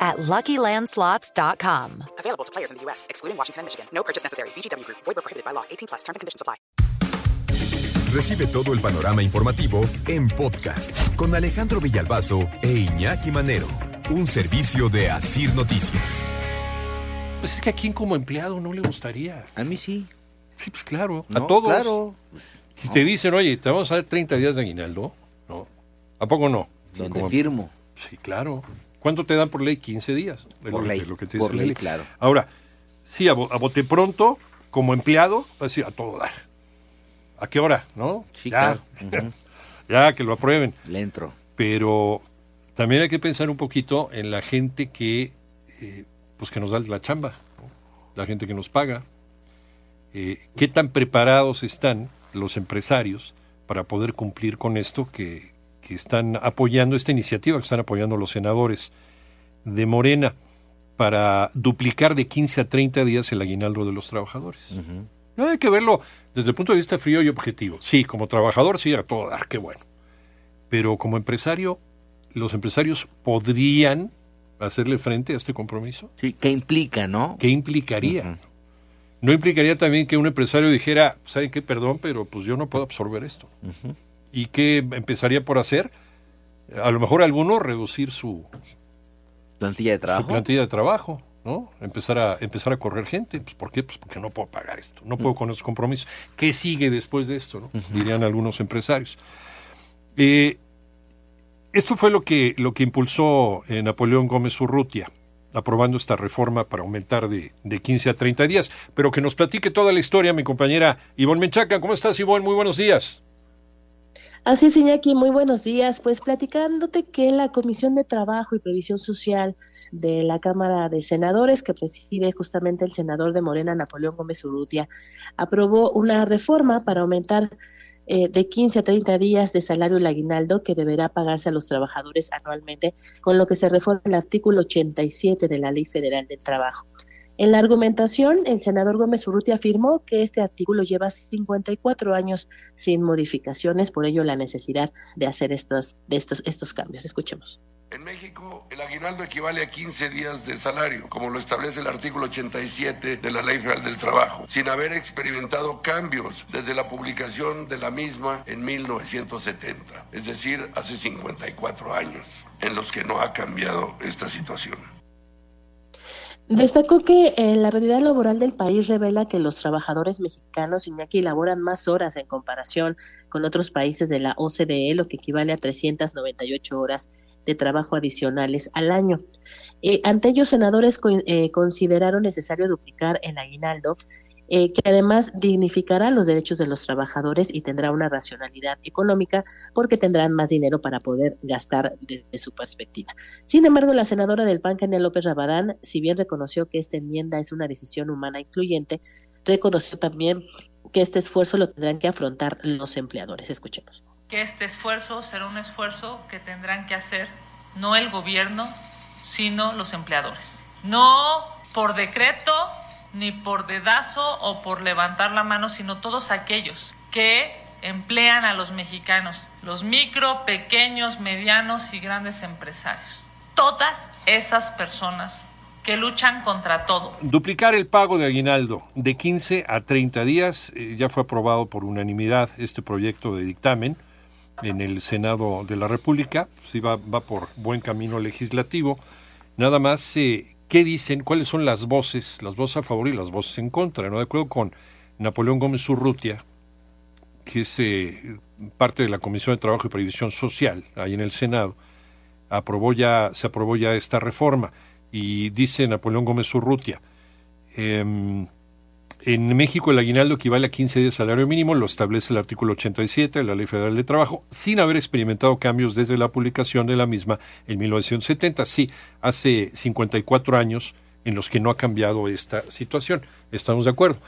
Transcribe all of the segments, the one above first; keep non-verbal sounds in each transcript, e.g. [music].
at LuckyLandSlots.com. Available to players in the U.S., excluding Washington and Michigan. No purchase necessary. VGW Group. Void where prohibited by law. 18 plus. Terms and conditions apply. Recibe todo el panorama informativo en podcast con Alejandro Villalbazo e Iñaki Manero. Un servicio de Asir Noticias. Pues es que a quién como empleado no le gustaría. A mí sí. Sí, pues claro. No, a todos. Claro. Si te dicen, oye, te vamos a dar 30 días de aguinaldo, ¿no? ¿A poco no? Donde firmo. Sí, claro. ¿Cuánto te dan por ley? 15 días. Por ley, lo que te por ley, claro. Ahora, sí, a, a bote pronto, como empleado, a decir a todo dar. ¿A qué hora? ¿No? Sí, ya, claro. [laughs] Ya, que lo aprueben. Le entro. Pero también hay que pensar un poquito en la gente que, eh, pues que nos da la chamba, ¿no? la gente que nos paga. Eh, ¿Qué tan preparados están los empresarios para poder cumplir con esto que, que están apoyando, esta iniciativa que están apoyando los senadores de Morena para duplicar de 15 a 30 días el aguinaldo de los trabajadores? No hay que verlo desde el punto de vista frío y objetivo. Sí, como trabajador, sí, a todo dar, qué bueno. Pero como empresario, los empresarios podrían hacerle frente a este compromiso. Sí, ¿qué implica, no? ¿Qué implicaría? ¿No implicaría también que un empresario dijera, ¿saben qué? Perdón, pero pues yo no puedo absorber esto? ¿Y qué empezaría por hacer? A lo mejor alguno reducir su, Plantilla de su trabajo. plantilla de trabajo, ¿no? Empezar a, empezar a correr gente. Pues, ¿Por qué? Pues porque no puedo pagar esto, no puedo con esos compromisos. ¿Qué sigue después de esto? ¿no? Dirían algunos empresarios. Eh, esto fue lo que, lo que impulsó eh, Napoleón Gómez Urrutia, aprobando esta reforma para aumentar de, de 15 a 30 días. Pero que nos platique toda la historia mi compañera Ivonne Menchaca. ¿Cómo estás, Ivonne? Muy buenos días. Así es, Iñaki, muy buenos días. Pues platicándote que la Comisión de Trabajo y Previsión Social de la Cámara de Senadores, que preside justamente el senador de Morena, Napoleón Gómez Urrutia, aprobó una reforma para aumentar eh, de 15 a 30 días de salario el aguinaldo que deberá pagarse a los trabajadores anualmente, con lo que se reforma el artículo 87 de la Ley Federal del Trabajo. En la argumentación, el senador Gómez Urrutia afirmó que este artículo lleva 54 años sin modificaciones, por ello la necesidad de hacer estos, de estos, estos cambios. Escuchemos. En México, el aguinaldo equivale a 15 días de salario, como lo establece el artículo 87 de la Ley Federal del Trabajo, sin haber experimentado cambios desde la publicación de la misma en 1970, es decir, hace 54 años, en los que no ha cambiado esta situación. Destacó que eh, la realidad laboral del país revela que los trabajadores mexicanos, Iñaki, laboran más horas en comparación con otros países de la OCDE, lo que equivale a 398 horas de trabajo adicionales al año. Eh, ante ellos, senadores eh, consideraron necesario duplicar el aguinaldo, eh, que además dignificará los derechos de los trabajadores y tendrá una racionalidad económica porque tendrán más dinero para poder gastar desde su perspectiva. Sin embargo, la senadora del PAN, Kenia López Rabadán, si bien reconoció que esta enmienda es una decisión humana incluyente, reconoció también que este esfuerzo lo tendrán que afrontar los empleadores. Escuchemos. que este esfuerzo será un esfuerzo que tendrán que hacer no el gobierno, sino los empleadores. No por decreto, ni por dedazo o por levantar la mano, sino todos aquellos que emplean a los mexicanos, los micro, pequeños, medianos y grandes empresarios. Todas esas personas que luchan contra todo. Duplicar el pago de aguinaldo de 15 a 30 días. eh, ya fue aprobado por unanimidad este proyecto de dictamen en el Senado de la República. Sí va, va por buen camino legislativo. Nada más, eh, ¿qué dicen? ¿Cuáles son las voces? Las voces a favor y las voces en contra. ¿no? De acuerdo con Napoleón Gómez Urrutia, que es eh, parte de la Comisión de Trabajo y Previsión Social, ahí en el Senado, aprobó ya, se aprobó ya esta reforma. Y dice Napoleón Gómez Urrutia, em, en México el aguinaldo equivale a 15 días de salario mínimo, lo establece el artículo 87 de la Ley Federal de Trabajo, sin haber experimentado cambios desde la publicación de la misma en 1970. Sí, hace 54 años en los que no ha cambiado esta situación. Estamos de acuerdo.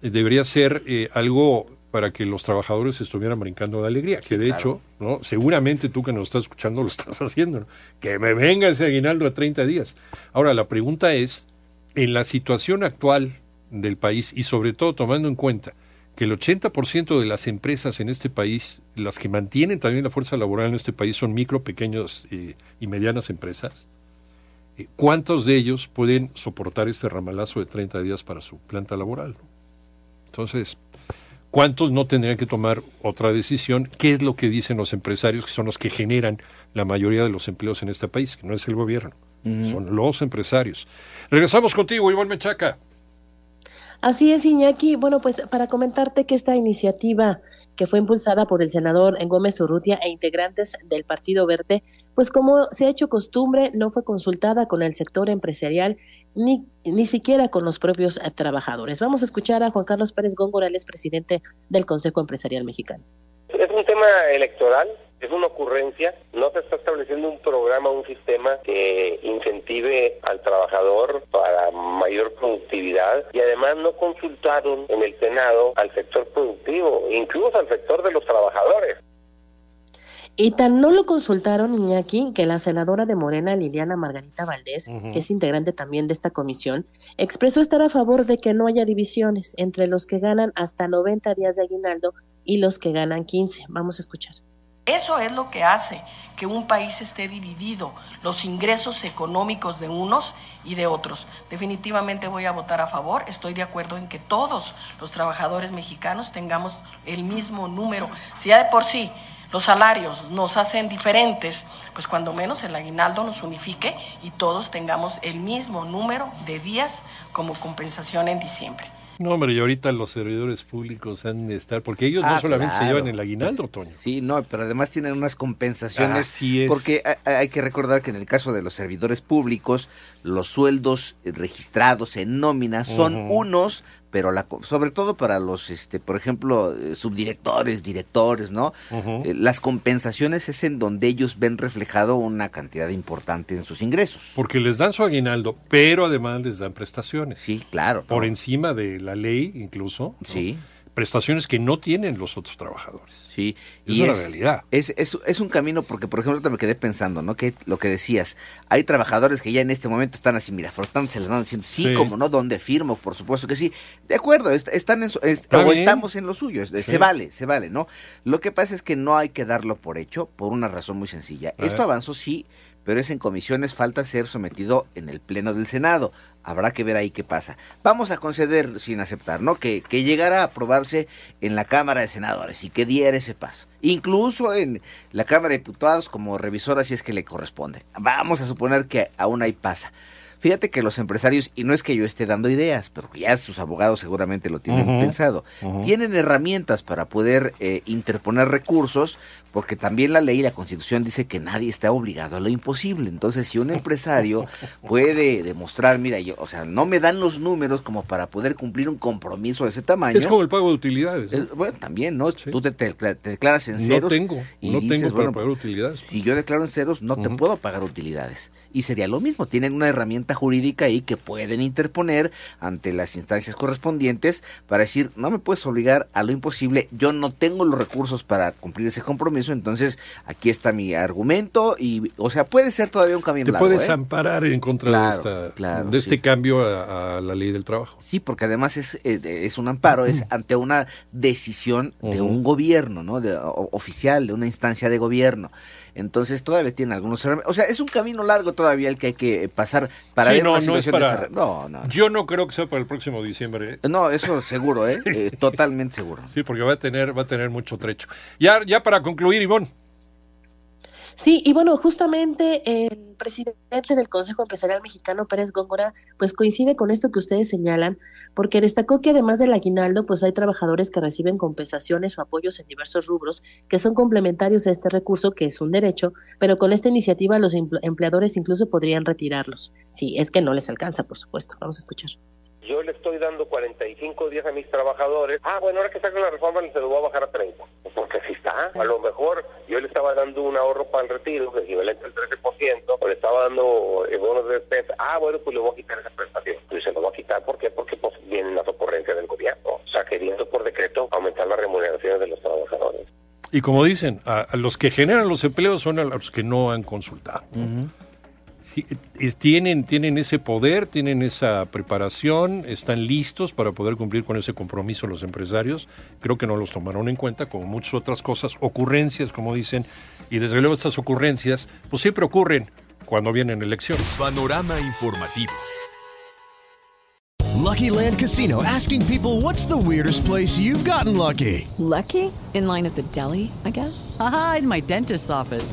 debería ser eh, algo para que los trabajadores estuvieran brincando de alegría, que de hecho, ¿no? seguramente tú que nos estás escuchando lo [laughs] estás haciendo, ¿no? que me venga ese aguinaldo a 30 días. Ahora, la pregunta es, en la situación actual del país y sobre todo tomando en cuenta que el 80% de las empresas en este país, las que mantienen también la fuerza laboral en este país, son micro, pequeños eh, y medianas empresas, eh, ¿cuántos de ellos pueden soportar este ramalazo de 30 días para su planta laboral? Entonces, ¿cuántos no tendrían que tomar otra decisión? ¿Qué es lo que dicen los empresarios, que son los que generan la mayoría de los empleos en este país, que no es el gobierno, son los empresarios? Regresamos contigo, Iván Mechaca. Así es, Iñaki. Bueno, pues para comentarte que esta iniciativa que fue impulsada por el senador Gómez Urrutia e integrantes del Partido Verde, pues como se ha hecho costumbre, no fue consultada con el sector empresarial ni, ni siquiera con los propios eh, trabajadores. Vamos a escuchar a Juan Carlos Pérez Góngora, el presidente del Consejo Empresarial Mexicano. Es un tema electoral, es una ocurrencia, no se está estableciendo un programa, un sistema que incentive al trabajador para mayor productividad y además no consultaron en el Senado al sector productivo, incluso al sector de los trabajadores. Y tan no lo consultaron, Iñaki, que la senadora de Morena, Liliana Margarita Valdés, que es integrante también de esta comisión, expresó estar a favor de que no haya divisiones entre los que ganan hasta 90 días de aguinaldo y los que ganan 15. Vamos a escuchar. Eso es lo que hace que un país esté dividido, los ingresos económicos de unos y de otros. Definitivamente voy a votar a favor, estoy de acuerdo en que todos los trabajadores mexicanos tengamos el mismo número. Si ya de por sí los salarios nos hacen diferentes, pues cuando menos el aguinaldo nos unifique y todos tengamos el mismo número de días como compensación en diciembre. No, hombre, y ahorita los servidores públicos han de estar, porque ellos no Ah, solamente se llevan el aguinaldo, Toño. Sí, no, pero además tienen unas compensaciones. Así es. Porque hay, que recordar que en el caso de los servidores públicos, los sueldos registrados en nómina son unos, pero la, sobre todo para los, este, por ejemplo, eh, subdirectores, directores, ¿no? Eh, las compensaciones es en donde ellos ven reflejado una cantidad importante en sus ingresos. Porque les dan su aguinaldo, pero además les dan prestaciones. Sí, claro. Por ¿no? encima de la ley, incluso. ¿no? Sí. Prestaciones que no tienen los otros trabajadores. Sí, Es una realidad. Es, es, es un camino porque, por ejemplo, ahorita me quedé pensando, ¿no? Que lo que decías, hay trabajadores que ya en este momento están así, mira, frotándose las manos diciendo, sí, Sí. como no, ¿dónde firmo? Por supuesto que sí. De acuerdo, est- están en su- es- o bien. estamos en lo suyo, es- Sí. se vale, se vale, ¿no? Lo que pasa es que no hay que darlo por hecho por una razón muy sencilla. A Esto ver. avanzó, sí, pero es en comisiones, falta ser sometido en el Pleno del Senado. Habrá que ver ahí qué pasa. Vamos a conceder sin aceptar, ¿no? Que, que llegara a aprobarse en la Cámara de Senadores y que diera ese paso. Incluso en la Cámara de Diputados como revisora si es que le corresponde. Vamos a suponer que aún ahí pasa. Fíjate que los empresarios, y no es que yo esté dando ideas, pero ya sus abogados seguramente lo tienen pensado, tienen herramientas para poder eh, interponer recursos, porque también la ley y la constitución dice que nadie está obligado a lo imposible. Entonces, si un empresario puede demostrar, mira, yo, o sea, no me dan los números como para poder cumplir un compromiso de ese tamaño. Es como el pago de utilidades. ¿no? bueno, también, ¿no? Sí. Tú te, te- te declaras en No ceros. tengo, y no dices, tengo para bueno, pagar utilidades. si yo declaro en ceros, no te puedo pagar utilidades. Y sería lo mismo, tienen una herramienta jurídica ahí que pueden interponer ante las instancias correspondientes para decir, no me puedes obligar a lo imposible, yo no tengo los recursos para cumplir ese compromiso, entonces aquí está mi argumento y, o sea, puede ser todavía un camino Te largo. puedes ¿eh? amparar en contra Claro, de, esta, claro, de este sí. cambio a, a la ley del trabajo. Sí, porque además es, eh, es un amparo, es ante una decisión de Ujú. un gobierno, ¿no? De, o- oficial, de una instancia de gobierno. Entonces todavía tiene algunos... O sea, es un camino largo todavía el que hay que pasar para Sí, ver no, una no es situación para- de No, no, no. Yo no creo que sea para el próximo diciembre. ¿eh? No, eso seguro, ¿eh? [laughs] Eh, totalmente seguro. Sí, porque va a tener, va a tener mucho trecho. Ya, ya para concluir, Sí, y bueno, justamente el presidente del Consejo Empresarial Mexicano, Pérez Góngora, pues coincide con esto que ustedes señalan, porque destacó que además del aguinaldo, pues hay trabajadores que reciben compensaciones o apoyos en diversos rubros que son complementarios a este recurso, que es un derecho, pero con esta iniciativa los empl- empleadores incluso podrían retirarlos. Sí, es que no les alcanza, por supuesto. Vamos a escuchar yo le estoy dando 45 días a mis trabajadores. Ah, bueno, ahora que saquen la reforma le se lo voy a bajar a 30. Porque así está. A lo mejor yo le estaba dando un ahorro para el retiro, que equivalente al 13%, o le estaba dando eh, el bono de despensa. Ah, bueno, pues le voy a quitar esa prestación. Pues se lo voy a quitar, ¿por qué? Porque pues, vienen las ocurrencias del gobierno. O sea, queriendo por decreto aumentar las remuneraciones de los trabajadores. Y como dicen, a, los que generan los empleos son a los que no han consultado. Uh tienen, tienen ese poder, tienen esa preparación, están listos para poder cumplir con ese compromiso los empresarios. Creo que no los tomaron en cuenta, como muchas otras cosas, ocurrencias, como dicen, y desde luego estas ocurrencias, pues siempre ocurren cuando vienen elecciones. Panorama informativo. Lucky Land Casino asking people what's the weirdest place you've gotten lucky? Lucky? In line at the deli, I guess? Aha, in my dentist's office.